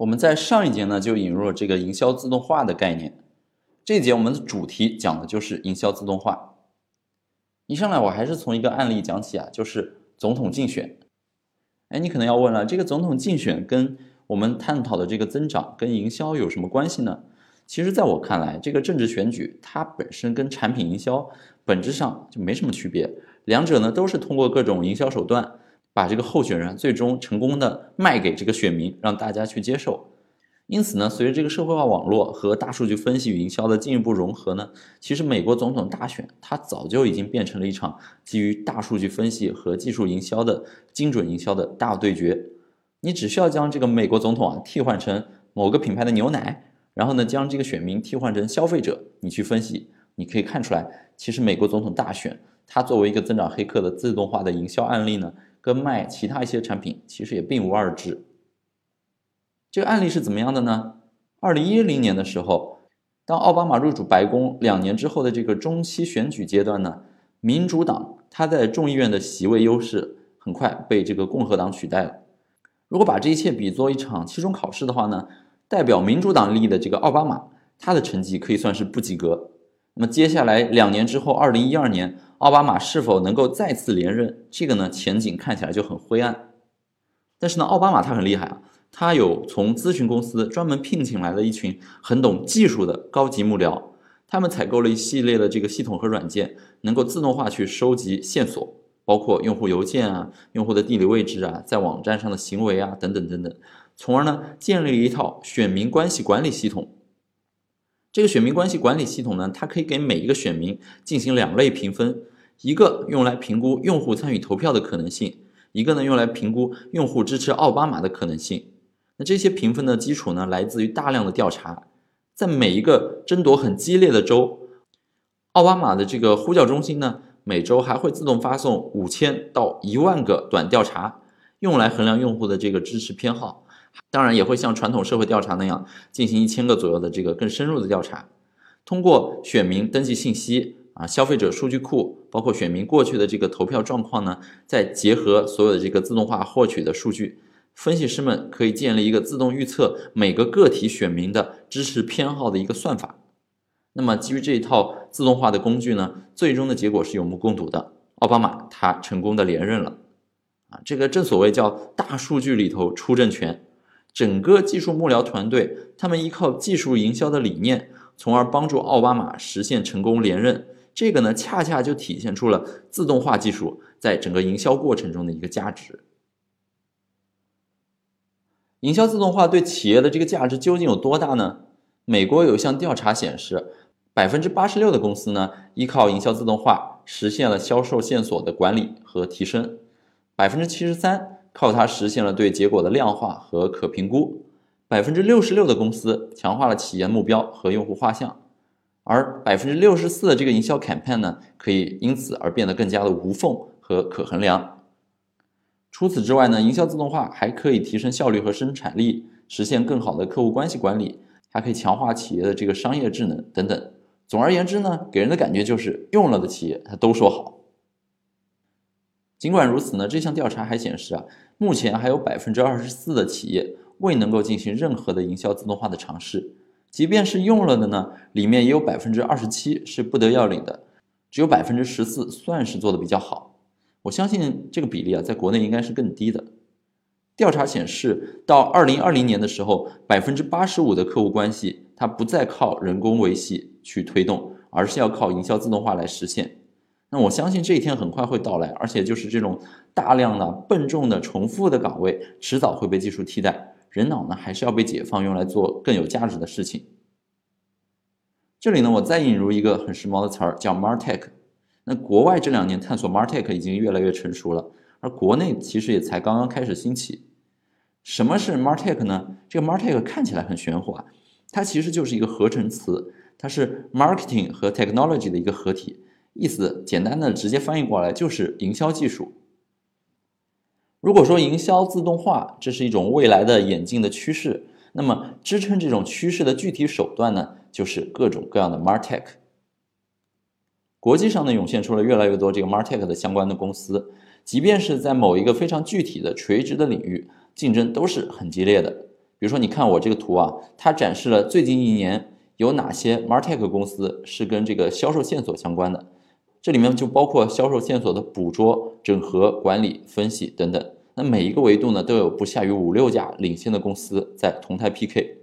我们在上一节呢就引入了这个营销自动化的概念，这一节我们的主题讲的就是营销自动化。一上来我还是从一个案例讲起啊，就是总统竞选。哎，你可能要问了，这个总统竞选跟我们探讨的这个增长跟营销有什么关系呢？其实，在我看来，这个政治选举它本身跟产品营销本质上就没什么区别，两者呢都是通过各种营销手段，把这个候选人最终成功的卖给这个选民，让大家去接受。因此呢，随着这个社会化网络和大数据分析与营销的进一步融合呢，其实美国总统大选它早就已经变成了一场基于大数据分析和技术营销的精准营销的大对决。你只需要将这个美国总统啊替换成某个品牌的牛奶。然后呢，将这个选民替换成消费者，你去分析，你可以看出来，其实美国总统大选，它作为一个增长黑客的自动化的营销案例呢，跟卖其他一些产品其实也并无二致。这个案例是怎么样的呢？二零一零年的时候，当奥巴马入主白宫两年之后的这个中期选举阶段呢，民主党他在众议院的席位优势很快被这个共和党取代了。如果把这一切比作一场期中考试的话呢？代表民主党利益的这个奥巴马，他的成绩可以算是不及格。那么接下来两年之后，二零一二年，奥巴马是否能够再次连任？这个呢，前景看起来就很灰暗。但是呢，奥巴马他很厉害啊，他有从咨询公司专门聘请来的一群很懂技术的高级幕僚，他们采购了一系列的这个系统和软件，能够自动化去收集线索，包括用户邮件啊、用户的地理位置啊、在网站上的行为啊等等等等。从而呢，建立了一套选民关系管理系统。这个选民关系管理系统呢，它可以给每一个选民进行两类评分：一个用来评估用户参与投票的可能性，一个呢用来评估用户支持奥巴马的可能性。那这些评分的基础呢，来自于大量的调查。在每一个争夺很激烈的州，奥巴马的这个呼叫中心呢，每周还会自动发送五千到一万个短调查，用来衡量用户的这个支持偏好。当然也会像传统社会调查那样进行一千个左右的这个更深入的调查，通过选民登记信息啊、消费者数据库，包括选民过去的这个投票状况呢，再结合所有的这个自动化获取的数据，分析师们可以建立一个自动预测每个个体选民的支持偏好的一个算法。那么基于这一套自动化的工具呢，最终的结果是有目共睹的，奥巴马他成功的连任了。啊，这个正所谓叫大数据里头出政权。整个技术幕僚团队，他们依靠技术营销的理念，从而帮助奥巴马实现成功连任。这个呢，恰恰就体现出了自动化技术在整个营销过程中的一个价值。营销自动化对企业的这个价值究竟有多大呢？美国有一项调查显示，百分之八十六的公司呢，依靠营销自动化实现了销售线索的管理和提升，百分之七十三。靠它实现了对结果的量化和可评估，百分之六十六的公司强化了企业目标和用户画像，而百分之六十四的这个营销 campaign 呢，可以因此而变得更加的无缝和可衡量。除此之外呢，营销自动化还可以提升效率和生产力，实现更好的客户关系管理，还可以强化企业的这个商业智能等等。总而言之呢，给人的感觉就是用了的企业它都说好。尽管如此呢，这项调查还显示啊，目前还有百分之二十四的企业未能够进行任何的营销自动化的尝试，即便是用了的呢，里面也有百分之二十七是不得要领的，只有百分之十四算是做的比较好。我相信这个比例啊，在国内应该是更低的。调查显示，到二零二零年的时候，百分之八十五的客户关系它不再靠人工维系去推动，而是要靠营销自动化来实现。那我相信这一天很快会到来，而且就是这种大量的笨重的重复的岗位，迟早会被技术替代，人脑呢还是要被解放，用来做更有价值的事情。这里呢，我再引入一个很时髦的词儿，叫 Martech。那国外这两年探索 Martech 已经越来越成熟了，而国内其实也才刚刚开始兴起。什么是 Martech 呢？这个 Martech 看起来很玄乎啊，它其实就是一个合成词，它是 marketing 和 technology 的一个合体。意思简单的直接翻译过来就是营销技术。如果说营销自动化这是一种未来的演进的趋势，那么支撑这种趋势的具体手段呢，就是各种各样的 martech。国际上呢涌现出了越来越多这个 martech 的相关的公司，即便是在某一个非常具体的垂直的领域，竞争都是很激烈的。比如说，你看我这个图啊，它展示了最近一年有哪些 Martech 公司是跟这个销售线索相关的，这里面就包括销售线索的捕捉、整合、管理、分析等等。那每一个维度呢，都有不下于五六家领先的公司在同台 PK。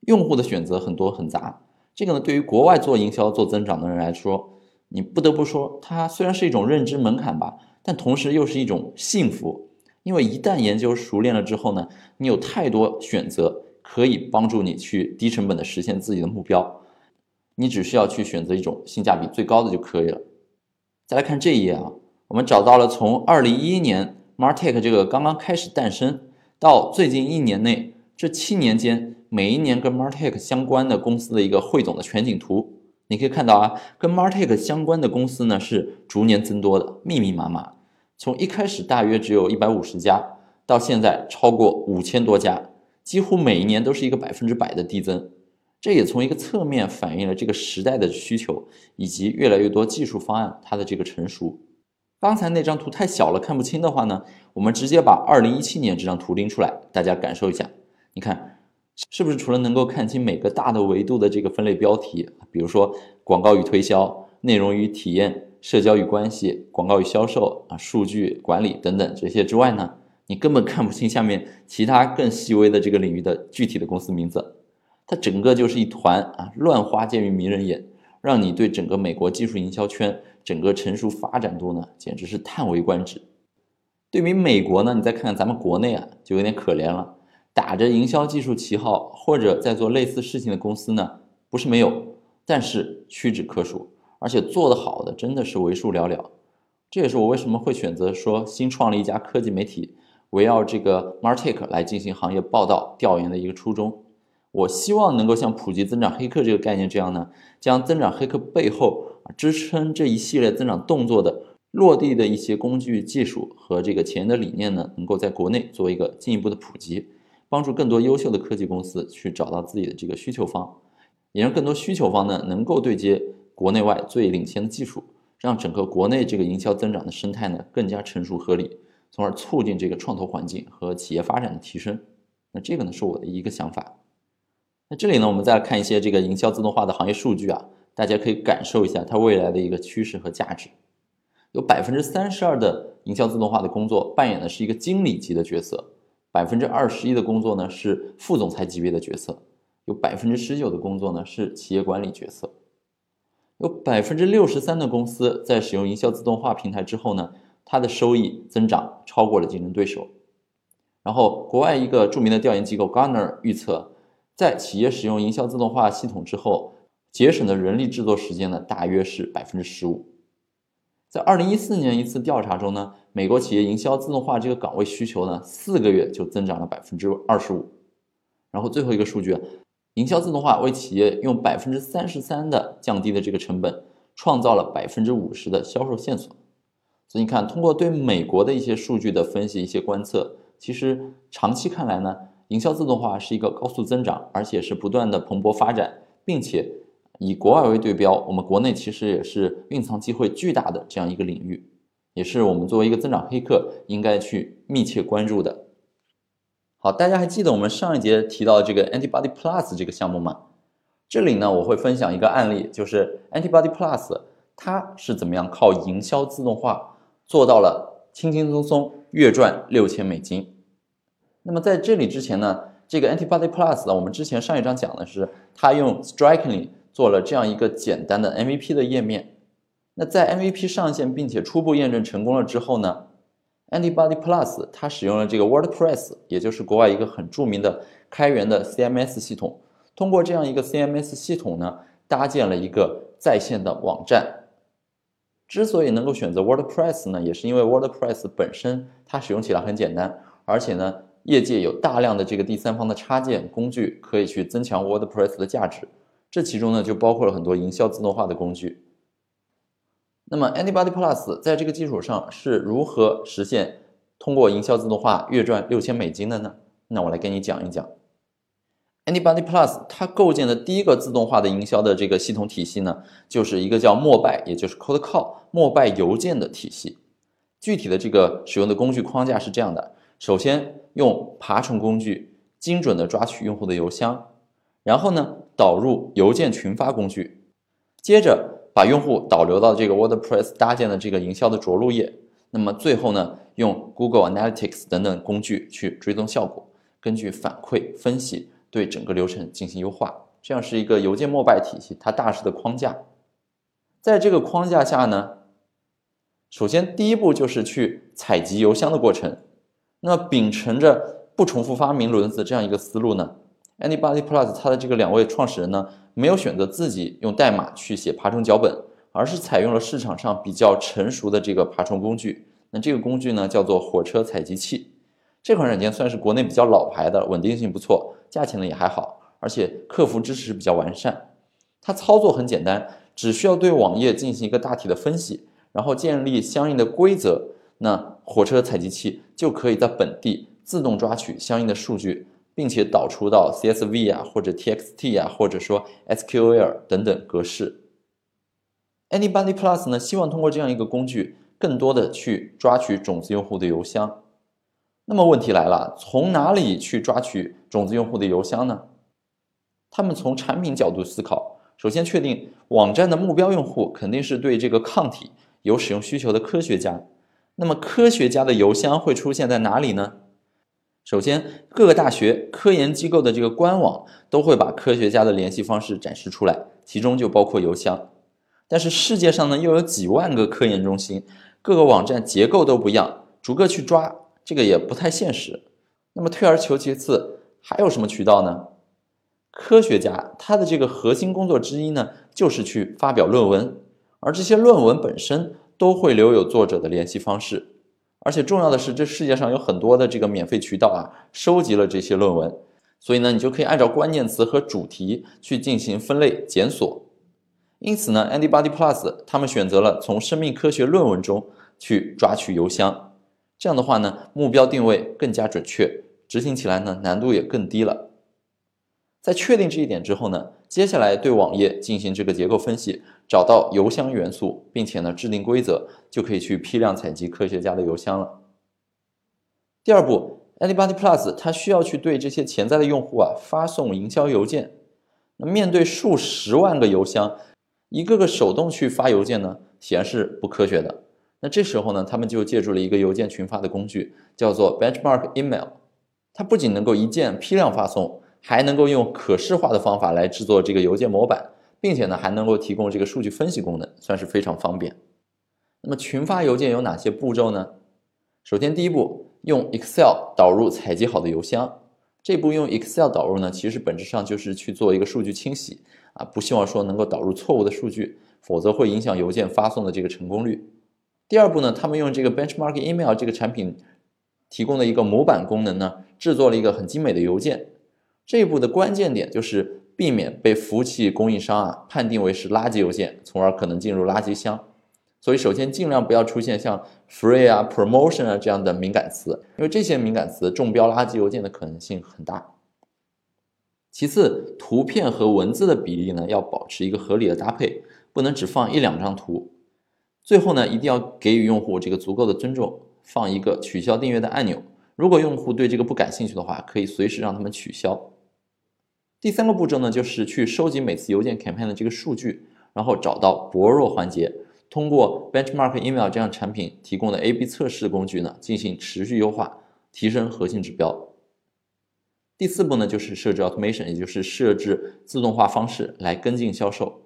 用户的选择很多很杂，这个呢，对于国外做营销、做增长的人来说，你不得不说，它虽然是一种认知门槛吧，但同时又是一种幸福。因为一旦研究熟练了之后呢，你有太多选择可以帮助你去低成本的实现自己的目标，你只需要去选择一种性价比最高的就可以了。再来看这一页啊，我们找到了从二零一一年 Martech 这个刚刚开始诞生到最近一年内这七年间，每一年跟 Martech 相关的公司的一个汇总的全景图。你可以看到啊，跟 Martech 相关的公司呢是逐年增多的，密密麻麻。从一开始大约只有一百五十家，到现在超过五千多家，几乎每一年都是一个百分之百的递增。这也从一个侧面反映了这个时代的需求，以及越来越多技术方案它的这个成熟。刚才那张图太小了，看不清的话呢，我们直接把二零一七年这张图拎出来，大家感受一下。你看，是不是除了能够看清每个大的维度的这个分类标题，比如说广告与推销、内容与体验？社交与关系、广告与销售啊、数据管理等等这些之外呢，你根本看不清下面其他更细微的这个领域的具体的公司名字，它整个就是一团啊乱花渐欲迷人眼，让你对整个美国技术营销圈整个成熟发展度呢，简直是叹为观止。对比美国呢，你再看看咱们国内啊，就有点可怜了，打着营销技术旗号或者在做类似事情的公司呢，不是没有，但是屈指可数。而且做得好的真的是为数寥寥，这也是我为什么会选择说新创立一家科技媒体，围绕这个 Martech 来进行行业报道调研的一个初衷。我希望能够像普及增长黑客这个概念这样呢，将增长黑客背后啊支撑这一系列增长动作的落地的一些工具技术和这个前沿的理念呢，能够在国内做一个进一步的普及，帮助更多优秀的科技公司去找到自己的这个需求方，也让更多需求方呢能够对接。国内外最领先的技术，让整个国内这个营销增长的生态呢更加成熟合理，从而促进这个创投环境和企业发展的提升。那这个呢是我的一个想法。那这里呢，我们再来看一些这个营销自动化的行业数据啊，大家可以感受一下它未来的一个趋势和价值。有百分之三十二的营销自动化的工作扮演的是一个经理级的角色，百分之二十一的工作呢是副总裁级别的角色，有百分之十九的工作呢是企业管理角色。有百分之六十三的公司在使用营销自动化平台之后呢，它的收益增长超过了竞争对手。然后，国外一个著名的调研机构 Gartner 预测，在企业使用营销自动化系统之后，节省的人力制作时间呢，大约是百分之十五。在二零一四年一次调查中呢，美国企业营销自动化这个岗位需求呢，四个月就增长了百分之二十五。然后最后一个数据。营销自动化为企业用百分之三十三的降低的这个成本，创造了百分之五十的销售线索。所以你看，通过对美国的一些数据的分析、一些观测，其实长期看来呢，营销自动化是一个高速增长，而且是不断的蓬勃发展，并且以国外为对标，我们国内其实也是蕴藏机会巨大的这样一个领域，也是我们作为一个增长黑客应该去密切关注的。好，大家还记得我们上一节提到这个 Antibody Plus 这个项目吗？这里呢，我会分享一个案例，就是 Antibody Plus 它是怎么样靠营销自动化做到了轻轻松松月赚六千美金。那么在这里之前呢，这个 Antibody Plus 呢，我们之前上一章讲的是它用 Strikingly 做了这样一个简单的 MVP 的页面。那在 MVP 上线并且初步验证成功了之后呢？Antibody Plus 它使用了这个 WordPress，也就是国外一个很著名的开源的 CMS 系统。通过这样一个 CMS 系统呢，搭建了一个在线的网站。之所以能够选择 WordPress 呢，也是因为 WordPress 本身它使用起来很简单，而且呢，业界有大量的这个第三方的插件工具可以去增强 WordPress 的价值。这其中呢，就包括了很多营销自动化的工具。那么，Anybody Plus 在这个基础上是如何实现通过营销自动化月赚六千美金的呢？那我来跟你讲一讲。Anybody Plus 它构建的第一个自动化的营销的这个系统体系呢，就是一个叫陌拜，也就是 Cold Call 陌拜邮件的体系。具体的这个使用的工具框架是这样的：首先用爬虫工具精准的抓取用户的邮箱，然后呢导入邮件群发工具，接着把用户导流到这个 WordPress 搭建的这个营销的着陆页，那么最后呢用 Google Analytics 等等工具去追踪效果，根据反馈分析对整个流程进行优化，这样是一个邮件膜拜体系它大致的框架。在这个框架下呢，首先第一步就是去采集邮箱的过程。那秉承着不重复发明轮子这样一个思路呢，Anybody Plus 它的这个两位创始人呢，没有选择自己用代码去写爬虫脚本，而是采用了市场上比较成熟的这个爬虫工具。那这个工具呢，叫做火车采集器。这款软件算是国内比较老牌的，稳定性不错，价钱呢也还好，而且客服支持比较完善。它操作很简单。只需要对网页进行一个大体的分析，然后建立相应的规则，那火车采集器就可以在本地自动抓取相应的数据，并且导出到 CSV 啊，或者 TXT 啊，或者说 SQL 等等格式。Anybody Plus 呢，希望通过这样一个工具，更多的去抓取种子用户的邮箱。那么问题来了，从哪里去抓取种子用户的邮箱呢？他们从产品角度思考。首先确定网站的目标用户肯定是对这个抗体有使用需求的科学家。那么科学家的邮箱会出现在哪里呢？首先，各个大学科研机构的这个官网都会把科学家的联系方式展示出来，其中就包括邮箱。但是世界上呢又有几万个科研中心，各个网站结构都不一样，逐个去抓这个也不太现实。那么退而求其次，还有什么渠道呢？科学家他的这个核心工作之一呢，就是去发表论文，而这些论文本身都会留有作者的联系方式，而且重要的是，这世界上有很多的这个免费渠道啊，收集了这些论文，所以呢，你就可以按照关键词和主题去进行分类检索。因此呢，Anybody Plus 他们选择了从生命科学论文中去抓取邮箱，这样的话呢，目标定位更加准确，执行起来呢难度也更低了。在确定这一点之后呢，接下来对网页进行这个结构分析，找到邮箱元素，并且呢制定规则，就可以去批量采集科学家的邮箱了。第二步，Anybody Plus 它需要去对这些潜在的用户啊发送营销邮件。那面对数十万个邮箱，一个个手动去发邮件呢，显然是不科学的。那这时候呢，他们就借助了一个邮件群发的工具，叫做 Benchmark Email。它不仅能够一键批量发送。还能够用可视化的方法来制作这个邮件模板，并且呢还能够提供这个数据分析功能，算是非常方便。那么群发邮件有哪些步骤呢？首先第一步，用 Excel 导入采集好的邮箱。这步用 Excel 导入呢，其实本质上就是去做一个数据清洗啊，不希望说能够导入错误的数据，否则会影响邮件发送的这个成功率。第二步呢，他们用这个 Benchmark Email 这个产品提供的一个模板功能呢，制作了一个很精美的邮件。这一步的关键点就是避免被服务器供应商啊判定为是垃圾邮件，从而可能进入垃圾箱。所以，首先尽量不要出现像 free 啊、promotion 啊这样的敏感词，因为这些敏感词中标垃圾邮件的可能性很大。其次，图片和文字的比例呢要保持一个合理的搭配，不能只放一两张图。最后呢，一定要给予用户这个足够的尊重，放一个取消订阅的按钮。如果用户对这个不感兴趣的话，可以随时让他们取消。第三个步骤呢，就是去收集每次邮件 campaign 的这个数据，然后找到薄弱环节，通过 Benchmark Email 这样产品提供的 A/B 测试工具呢，进行持续优化，提升核心指标。第四步呢，就是设置 automation，也就是设置自动化方式来跟进销售。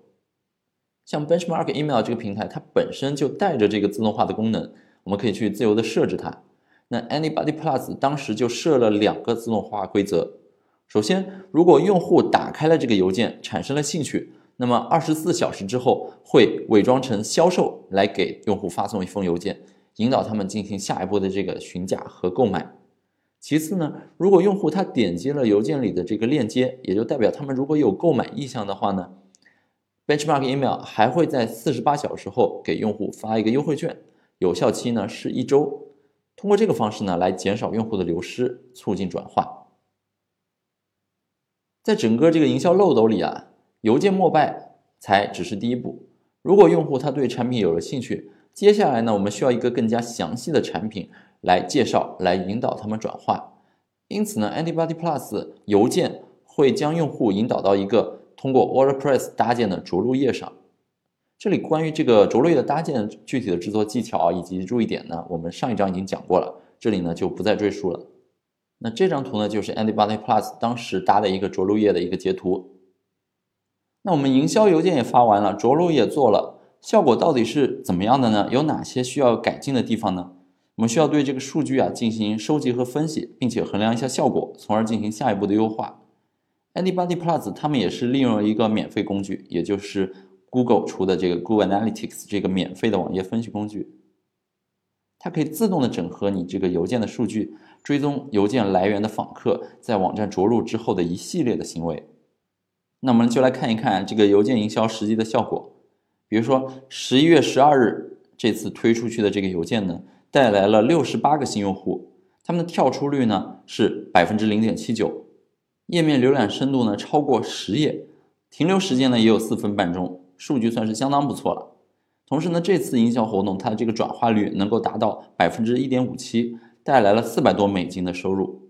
像 Benchmark Email 这个平台，它本身就带着这个自动化的功能，我们可以去自由的设置它。那 Anybody Plus 当时就设了两个自动化规则。首先，如果用户打开了这个邮件，产生了兴趣，那么二十四小时之后会伪装成销售来给用户发送一封邮件，引导他们进行下一步的这个询价和购买。其次呢，如果用户他点击了邮件里的这个链接，也就代表他们如果有购买意向的话呢，Benchmark Email 还会在四十八小时后给用户发一个优惠券，有效期呢是一周。通过这个方式呢，来减少用户的流失，促进转化。在整个这个营销漏斗里啊，邮件膜拜才只是第一步。如果用户他对产品有了兴趣，接下来呢，我们需要一个更加详细的产品来介绍，来引导他们转化。因此呢，Antibody Plus 邮件会将用户引导到一个通过 WordPress 搭建的着陆页上。这里关于这个着陆页的搭建具体的制作技巧以及注意点呢，我们上一章已经讲过了，这里呢就不再赘述了。那这张图呢，就是 Antibody Plus 当时搭的一个着陆页的一个截图。那我们营销邮件也发完了，着陆也做了，效果到底是怎么样的呢？有哪些需要改进的地方呢？我们需要对这个数据啊进行收集和分析，并且衡量一下效果，从而进行下一步的优化。Antibody Plus 他们也是利用了一个免费工具，也就是 Google 出的这个 Google Analytics 这个免费的网页分析工具，它可以自动的整合你这个邮件的数据，追踪邮件来源的访客在网站着陆之后的一系列的行为。那我们就来看一看这个邮件营销实际的效果。比如说十一月十二日这次推出去的这个邮件呢。带来了六十八个新用户，他们的跳出率呢是百分之零点七九，页面浏览深度呢超过十页，停留时间呢也有四分半钟，数据算是相当不错了。同时呢，这次营销活动它的这个转化率能够达到百分之一点五七，带来了四百多美金的收入。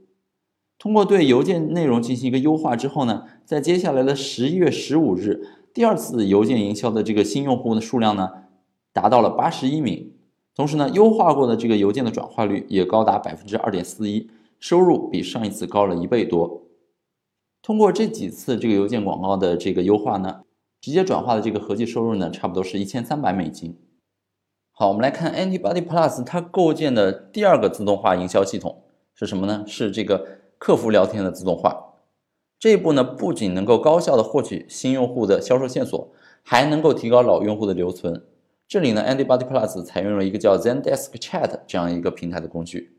通过对邮件内容进行一个优化之后呢，在接下来的十一月十五日，第二次邮件营销的这个新用户的数量呢达到了八十一名。同时呢，优化过的这个邮件的转化率也高达百分之二点四一，收入比上一次高了一倍多。通过这几次这个邮件广告的这个优化呢，直接转化的这个合计收入呢，差不多是一千三百美金。好，我们来看 Antibody Plus 它构建的第二个自动化营销系统是什么呢？是这个客服聊天的自动化。这一步呢，不仅能够高效的获取新用户的销售线索，还能够提高老用户的留存。这里呢，Antibody Plus 采用了一个叫 Zendesk Chat 这样一个平台的工具。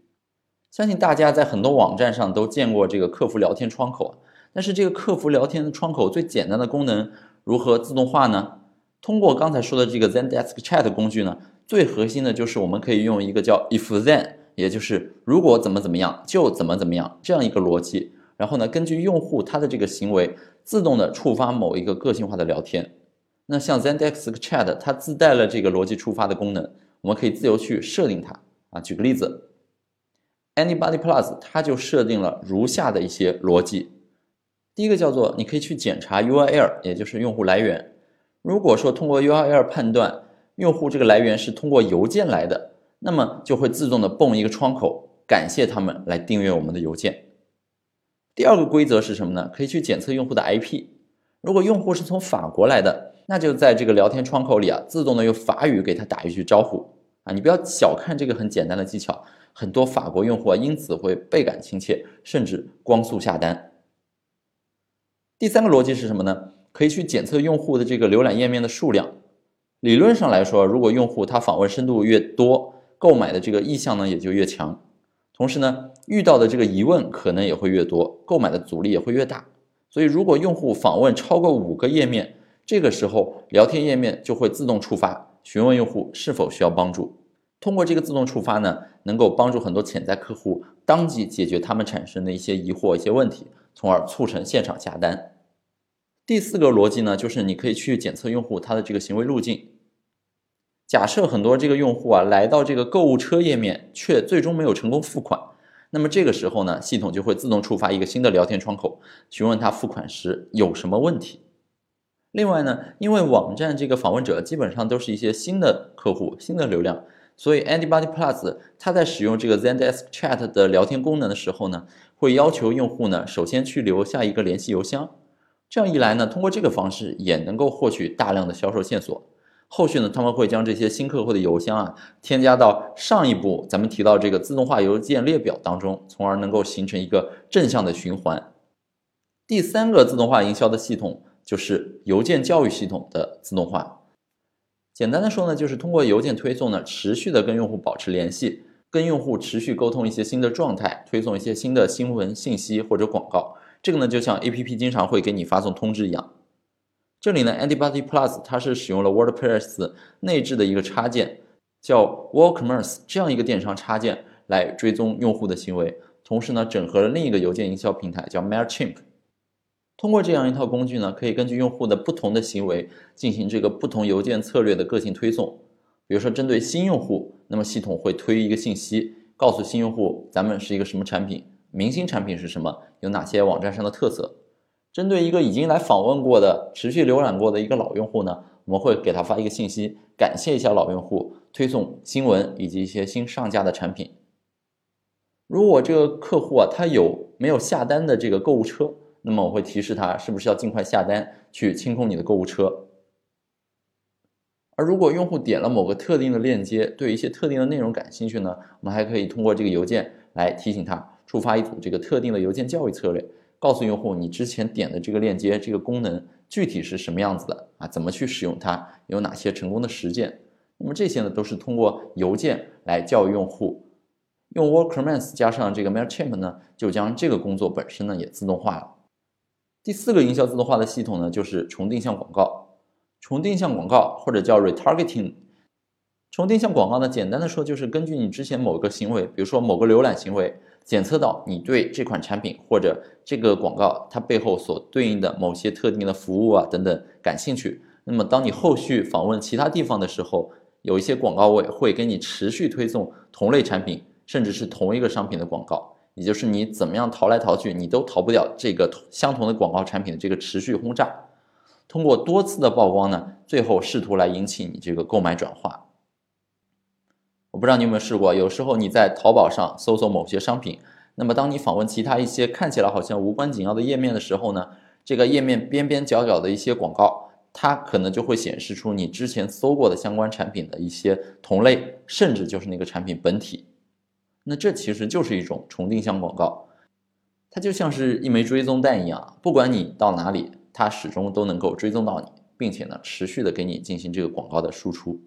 相信大家在很多网站上都见过这个客服聊天窗口，但是这个客服聊天的窗口最简单的功能如何自动化呢？通过刚才说的这个 Zendesk Chat 工具呢，最核心的就是我们可以用一个叫 If Then，也就是如果怎么怎么样就怎么怎么样这样一个逻辑，然后呢，根据用户他的这个行为，自动的触发某一个个性化的聊天。那像 Zendesk Chat，它自带了这个逻辑触发的功能，我们可以自由去设定它啊。举个例子，Anybody Plus 它就设定了如下的一些逻辑。第一个叫做你可以去检查 URL，也就是用户来源。如果说通过 URL 判断用户这个来源是通过邮件来的，那么就会自动的蹦一个窗口，感谢他们来订阅我们的邮件。第二个规则是什么呢？可以去检测用户的 IP。如果用户是从法国来的，那就在这个聊天窗口里啊，自动的用法语给他打一句招呼啊！你不要小看这个很简单的技巧，很多法国用户啊因此会倍感亲切，甚至光速下单。第三个逻辑是什么呢？可以去检测用户的这个浏览页面的数量。理论上来说，如果用户他访问深度越多，购买的这个意向呢也就越强，同时呢遇到的这个疑问可能也会越多，购买的阻力也会越大。所以，如果用户访问超过五个页面，这个时候，聊天页面就会自动触发，询问用户是否需要帮助。通过这个自动触发呢，能够帮助很多潜在客户当即解决他们产生的一些疑惑、一些问题，从而促成现场下单。第四个逻辑呢，就是你可以去检测用户他的这个行为路径。假设很多这个用户啊来到这个购物车页面，却最终没有成功付款，那么这个时候呢，系统就会自动触发一个新的聊天窗口，询问他付款时有什么问题。另外呢，因为网站这个访问者基本上都是一些新的客户、新的流量，所以 Anybody Plus 它在使用这个 Zendesk Chat 的聊天功能的时候呢，会要求用户呢首先去留下一个联系邮箱。这样一来呢，通过这个方式也能够获取大量的销售线索。后续呢，他们会将这些新客户的邮箱啊添加到上一步咱们提到这个自动化邮件列表当中，从而能够形成一个正向的循环。第三个自动化营销的系统。就是邮件教育系统的自动化。简单的说呢，就是通过邮件推送呢，持续的跟用户保持联系，跟用户持续沟通一些新的状态，推送一些新的新闻信息或者广告。这个呢，就像 A P P 经常会给你发送通知一样。这里呢，Antibody Plus 它是使用了 WordPress 内置的一个插件，叫 WooCommerce 这样一个电商插件来追踪用户的行为，同时呢，整合了另一个邮件营销平台叫 Mailchimp。通过这样一套工具呢，可以根据用户的不同的行为进行这个不同邮件策略的个性推送。比如说，针对新用户，那么系统会推一个信息，告诉新用户咱们是一个什么产品，明星产品是什么，有哪些网站上的特色。针对一个已经来访问过的、持续浏览过的一个老用户呢，我们会给他发一个信息，感谢一下老用户，推送新闻以及一些新上架的产品。如果这个客户啊，他有没有下单的这个购物车，那么我会提示他是不是要尽快下单去清空你的购物车。而如果用户点了某个特定的链接，对一些特定的内容感兴趣呢，我们还可以通过这个邮件来提醒他，触发一组这个特定的邮件教育策略，告诉用户你之前点的这个链接这个功能具体是什么样子的啊，怎么去使用它，有哪些成功的实践。那么这些呢，都是通过邮件来教育用户。用 WordCommerce 加上这个 Mailchimp 呢，就将这个工作本身呢也自动化了。第四个营销自动化的系统呢，就是重定向广告。重定向广告或者叫 retargeting，重定向广告呢，简单的说就是根据你之前某个行为，比如说某个浏览行为，检测到你对这款产品或者这个广告它背后所对应的某些特定的服务啊等等感兴趣。那么当你后续访问其他地方的时候，有一些广告位会给你持续推送同类产品，甚至是同一个商品的广告，也就是你怎么样逃来逃去，你都逃不掉这个相同的广告产品的这个持续轰炸。通过多次的曝光呢，最后试图来引起你这个购买转化。我不知道你有没有试过，有时候你在淘宝上搜索某些商品，那么当你访问其他一些看起来好像无关紧要的页面的时候呢，这个页面边边角角的一些广告，它可能就会显示出你之前搜过的相关产品的一些同类，甚至就是那个产品本体。那这其实就是一种重定向广告，它就像是一枚追踪弹一样，不管你到哪里。它始终都能够追踪到你，并且呢，持续的给你进行这个广告的输出。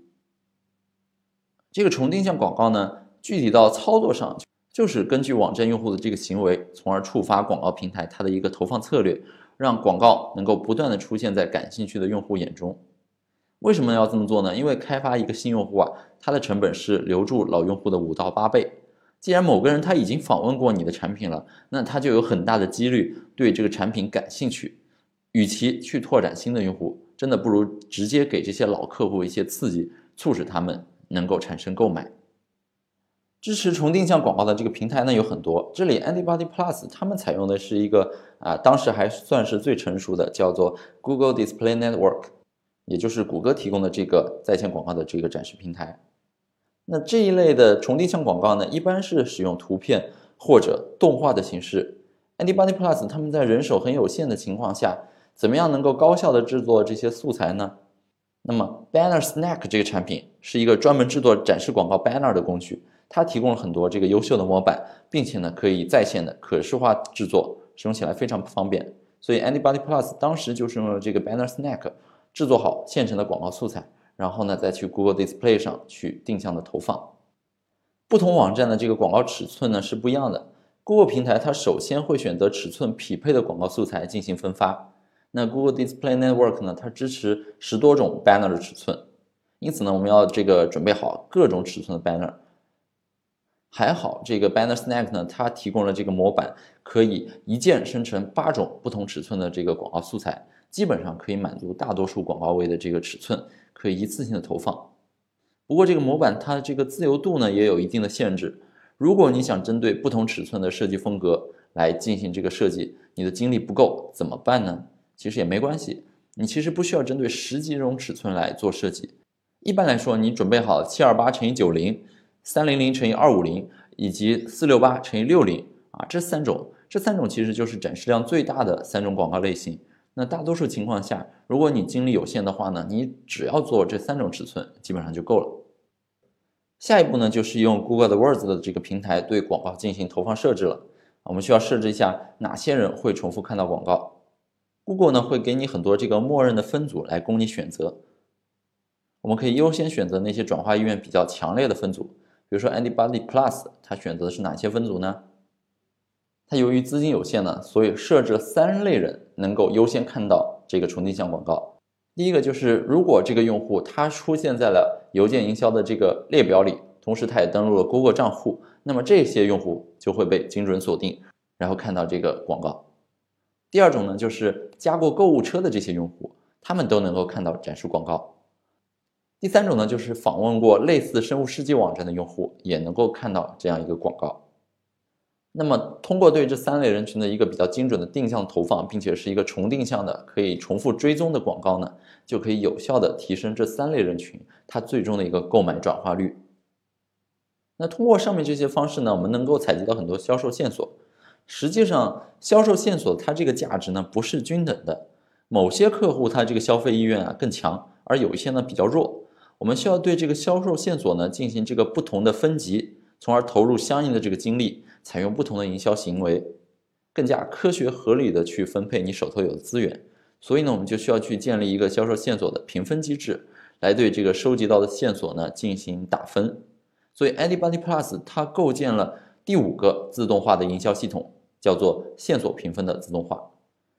这个重定向广告呢，具体到操作上，就是根据网站用户的这个行为，从而触发广告平台它的一个投放策略，让广告能够不断的出现在感兴趣的用户眼中。为什么要这么做呢？因为开发一个新用户啊，它的成本是留住老用户的五到八倍。既然某个人他已经访问过你的产品了，那他就有很大的几率对这个产品感兴趣。与其去拓展新的用户，真的不如直接给这些老客户一些刺激，促使他们能够产生购买。支持重定向广告的这个平台呢有很多，这里 Antibody Plus 他们采用的是一个啊，当时还算是最成熟的，叫做 Google Display Network，也就是谷歌提供的这个在线广告的这个展示平台。那这一类的重定向广告呢，一般是使用图片或者动画的形式。Anybody Plus 他们在人手很有限的情况下。怎么样能够高效的制作这些素材呢？那么 Banner Snack 这个产品是一个专门制作展示广告 banner 的工具，它提供了很多这个优秀的模板，并且呢可以在线的可视化制作，使用起来非常方便。所以 Anybody Plus 当时就是用了这个 Banner Snack 制作好现成的广告素材，然后呢再去 Google Display 上去定向的投放。不同网站的这个广告尺寸呢是不一样的，Google 平台它首先会选择尺寸匹配的广告素材进行分发。那 Google Display Network 呢？它支持十多种 banner 的尺寸，因此呢，我们要这个准备好各种尺寸的 banner。还好，这个 Banner Snack 呢，它提供了这个模板，可以一键生成八种不同尺寸的这个广告素材，基本上可以满足大多数广告位的这个尺寸，可以一次性的投放。不过这个模板它的这个自由度呢，也有一定的限制。如果你想针对不同尺寸的设计风格来进行这个设计，你的精力不够，怎么办呢？其实也没关系，你其实不需要针对十几种尺寸来做设计。一般来说，你准备好七二八乘以九零、三零零乘以二五零以及四六八乘以六零啊，这三种，这三种其实就是展示量最大的三种广告类型。那大多数情况下，如果你精力有限的话呢，你只要做这三种尺寸，基本上就够了。下一步呢，就是用 Google 的 Words 的这个平台对广告进行投放设置了。我们需要设置一下哪些人会重复看到广告。Google 呢会给你很多这个默认的分组来供你选择，我们可以优先选择那些转化意愿比较强烈的分组，比如说 Anybody Plus，它选择的是哪些分组呢？它由于资金有限呢，所以设置了三类人能够优先看到这个重定向广告。第一个就是如果这个用户他出现在了邮件营销的这个列表里，同时他也登录了 Google 账户，那么这些用户就会被精准锁定，然后看到这个广告。第二种呢，就是加过购物车的这些用户，他们都能够看到展示广告。第三种呢，就是访问过类似生物试剂网站的用户，也能够看到这样一个广告。那么通过对这三类人群的一个比较精准的定向投放，并且是一个重定向的可以重复追踪的广告呢，就可以有效的提升这三类人群它最终的一个购买转化率。那通过上面这些方式呢，我们能够采集到很多销售线索。实际上，销售线索它这个价值呢不是均等的，某些客户他这个消费意愿啊更强，而有一些呢比较弱。我们需要对这个销售线索呢进行这个不同的分级，从而投入相应的这个精力，采用不同的营销行为，更加科学合理的去分配你手头有的资源。所以呢，我们就需要去建立一个销售线索的评分机制，来对这个收集到的线索呢进行打分。所以，Anybody Plus 它构建了第五个自动化的营销系统。叫做线索评分的自动化，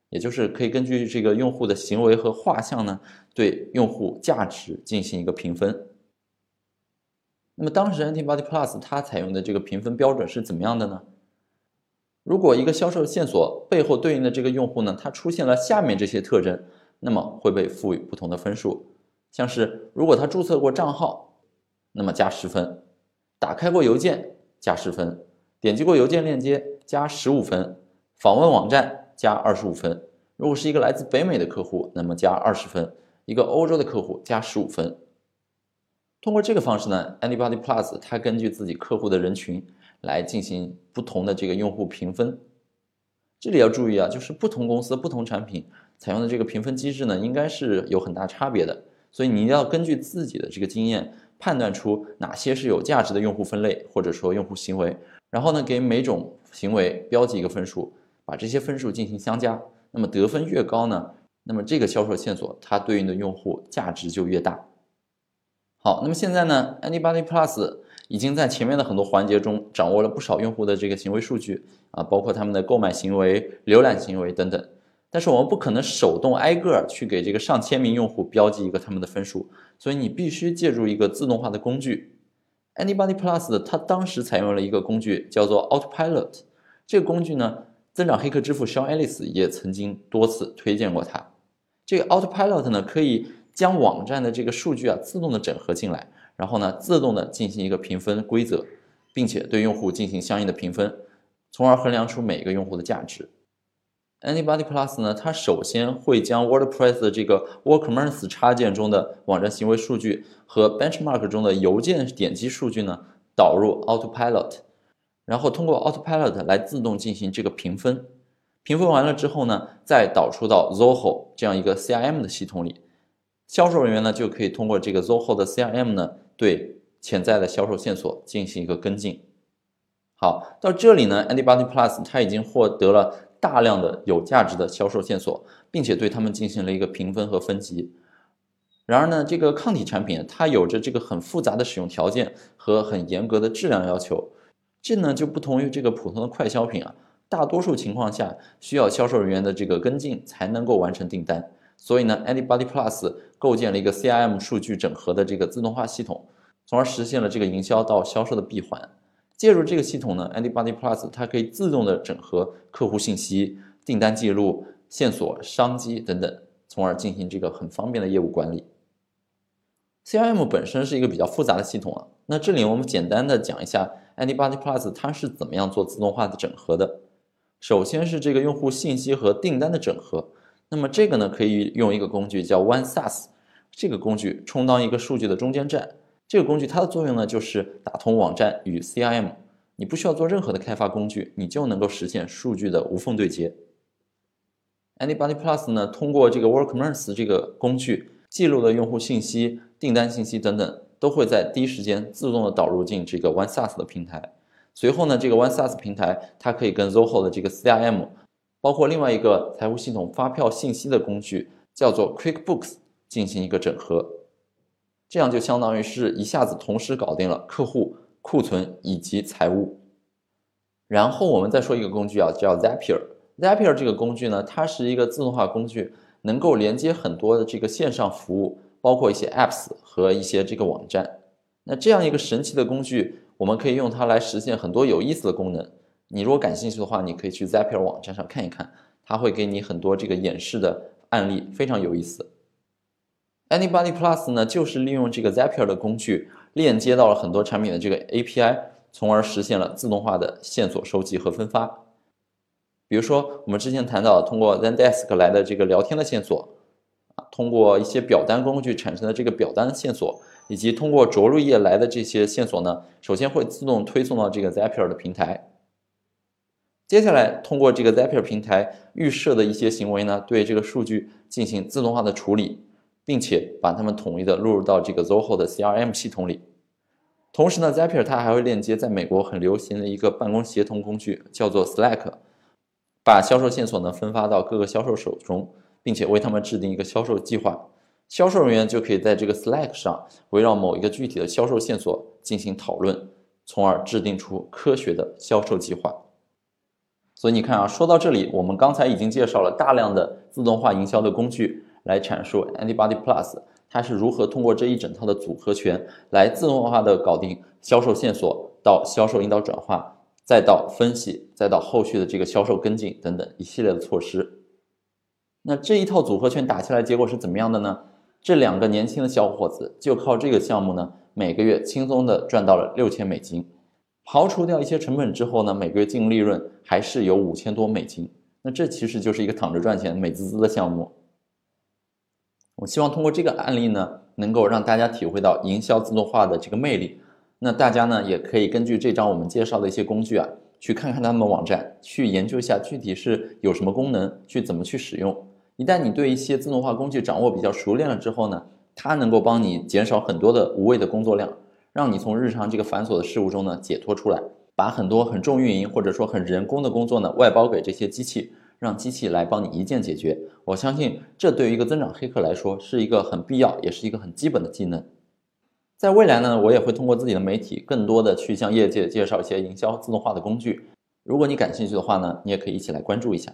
也就是可以根据这个用户的行为和画像呢，对用户价值进行一个评分。那么当时 Antibody Plus 它采用的这个评分标准是怎么样的呢？如果一个销售线索背后对应的这个用户呢，它出现了下面这些特征，那么会被赋予不同的分数。像是如果他注册过账号，那么加十分；打开过邮件加十分；点击过邮件链接。加十五分，访问网站加二十五分。如果是一个来自北美的客户，那么加二十分；一个欧洲的客户加十五分。通过这个方式呢，Anybody Plus 它根据自己客户的人群来进行不同的这个用户评分。这里要注意啊，就是不同公司不同产品采用的这个评分机制呢，应该是有很大差别的。所以你要根据自己的这个经验，判断出哪些是有价值的用户分类，或者说用户行为。然后呢，给每种行为标记一个分数，把这些分数进行相加。那么得分越高呢，那么这个销售线索它对应的用户价值就越大。好，那么现在呢，Anybody Plus 已经在前面的很多环节中掌握了不少用户的这个行为数据啊，包括他们的购买行为、浏览行为等等。但是我们不可能手动挨个去给这个上千名用户标记一个他们的分数，所以你必须借助一个自动化的工具。Anybody Plus 它当时采用了一个工具叫做 Autopilot，这个工具呢，增长黑客之父 Sean Ellis 也曾经多次推荐过它。这个 Autopilot 呢，可以将网站的这个数据啊自动的整合进来，然后呢，自动的进行一个评分规则，并且对用户进行相应的评分，从而衡量出每一个用户的价值。Anybody Plus 呢，它首先会将 WordPress 的这个 WooCommerce 插件中的网站行为数据和 Benchmark 中的邮件点击数据呢导入 Autopilot，然后通过 Autopilot 来自动进行这个评分。评分完了之后呢，再导出到 Zoho 这样一个 CRM 的系统里，销售人员呢就可以通过这个 Zoho 的 CRM 呢对潜在的销售线索进行一个跟进。好，到这里呢，Anybody Plus 它已经获得了。大量的有价值的销售线索，并且对他们进行了一个评分和分级。然而呢，这个抗体产品它有着这个很复杂的使用条件和很严格的质量要求，这呢就不同于这个普通的快消品啊，大多数情况下需要销售人员的这个跟进才能够完成订单。所以呢，Anybody Plus 构建了一个 CRM 数据整合的这个自动化系统，从而实现了这个营销到销售的闭环。借助这个系统呢，Anybody Plus 它可以自动的整合客户信息、订单记录、线索、商机等等，从而进行这个很方便的业务管理。CRM 本身是一个比较复杂的系统啊，那这里我们简单的讲一下 Anybody Plus 它是怎么样做自动化的整合的。首先是这个用户信息和订单的整合，那么这个呢可以用一个工具叫 OneSaaS，这个工具充当一个数据的中间站。这个工具它的作用呢，就是打通网站与 CRM，你不需要做任何的开发工具，你就能够实现数据的无缝对接。Anybody Plus 呢，通过这个 WorkMerce 这个工具记录的用户信息、订单信息等等，都会在第一时间自动的导入进这个 OneSaaS 的平台。随后呢，这个 OneSaaS 平台它可以跟 Zoho 的这个 CRM，包括另外一个财务系统发票信息的工具叫做 QuickBooks 进行一个整合。这样就相当于是一下子同时搞定了客户、库存以及财务。然后我们再说一个工具啊，叫 Zapier。Zapier 这个工具呢，它是一个自动化工具，能够连接很多的这个线上服务，包括一些 Apps 和一些这个网站。那这样一个神奇的工具，我们可以用它来实现很多有意思的功能。你如果感兴趣的话，你可以去 Zapier 网站上看一看，它会给你很多这个演示的案例，非常有意思。Anybody Plus 呢，就是利用这个 Zapier 的工具，链接到了很多产品的这个 API，从而实现了自动化的线索收集和分发。比如说，我们之前谈到通过 Zendesk 来的这个聊天的线索，啊，通过一些表单工具产生的这个表单线索，以及通过着陆页来的这些线索呢，首先会自动推送到这个 Zapier 的平台。接下来，通过这个 Zapier 平台预设的一些行为呢，对这个数据进行自动化的处理，并且把它们统一的录入到这个 Zoho 的 CRM 系统里。同时呢，Zapier 它还会链接在美国很流行的一个办公协同工具，叫做 Slack。把销售线索呢分发到各个销售手中，并且为他们制定一个销售计划。销售人员就可以在这个 Slack 上围绕某一个具体的销售线索进行讨论，从而制定出科学的销售计划。所以你看啊，说到这里，我们刚才已经介绍了大量的自动化营销的工具，来阐述 Antibody Plus 它是如何通过这一整套的组合拳来自动化的搞定销售线索到销售引导转化。再到分析，再到后续的这个销售跟进等等一系列的措施。那这一套组合拳打下来，结果是怎么样的呢？这两个年轻的小伙子就靠这个项目呢，每个月轻松的赚到了六千美金。刨除掉一些成本之后呢，每个月净利润还是有五千多美金。那这其实就是一个躺着赚钱、美滋滋的项目。我希望通过这个案例呢，能够让大家体会到营销自动化的这个魅力。那大家呢也可以根据这张我们介绍的一些工具啊，去看看他们的网站，去研究一下具体是有什么功能，去怎么去使用。一旦你对一些自动化工具掌握比较熟练了之后呢，它能够帮你减少很多的无谓的工作量，让你从日常这个繁琐的事物中呢解脱出来，把很多很重运营或者说很人工的工作呢外包给这些机器，让机器来帮你一键解决。我相信这对于一个增长黑客来说是一个很必要，也是一个很基本的技能。在未来呢，我也会通过自己的媒体，更多的去向业界介绍一些营销自动化的工具。如果你感兴趣的话呢，你也可以一起来关注一下。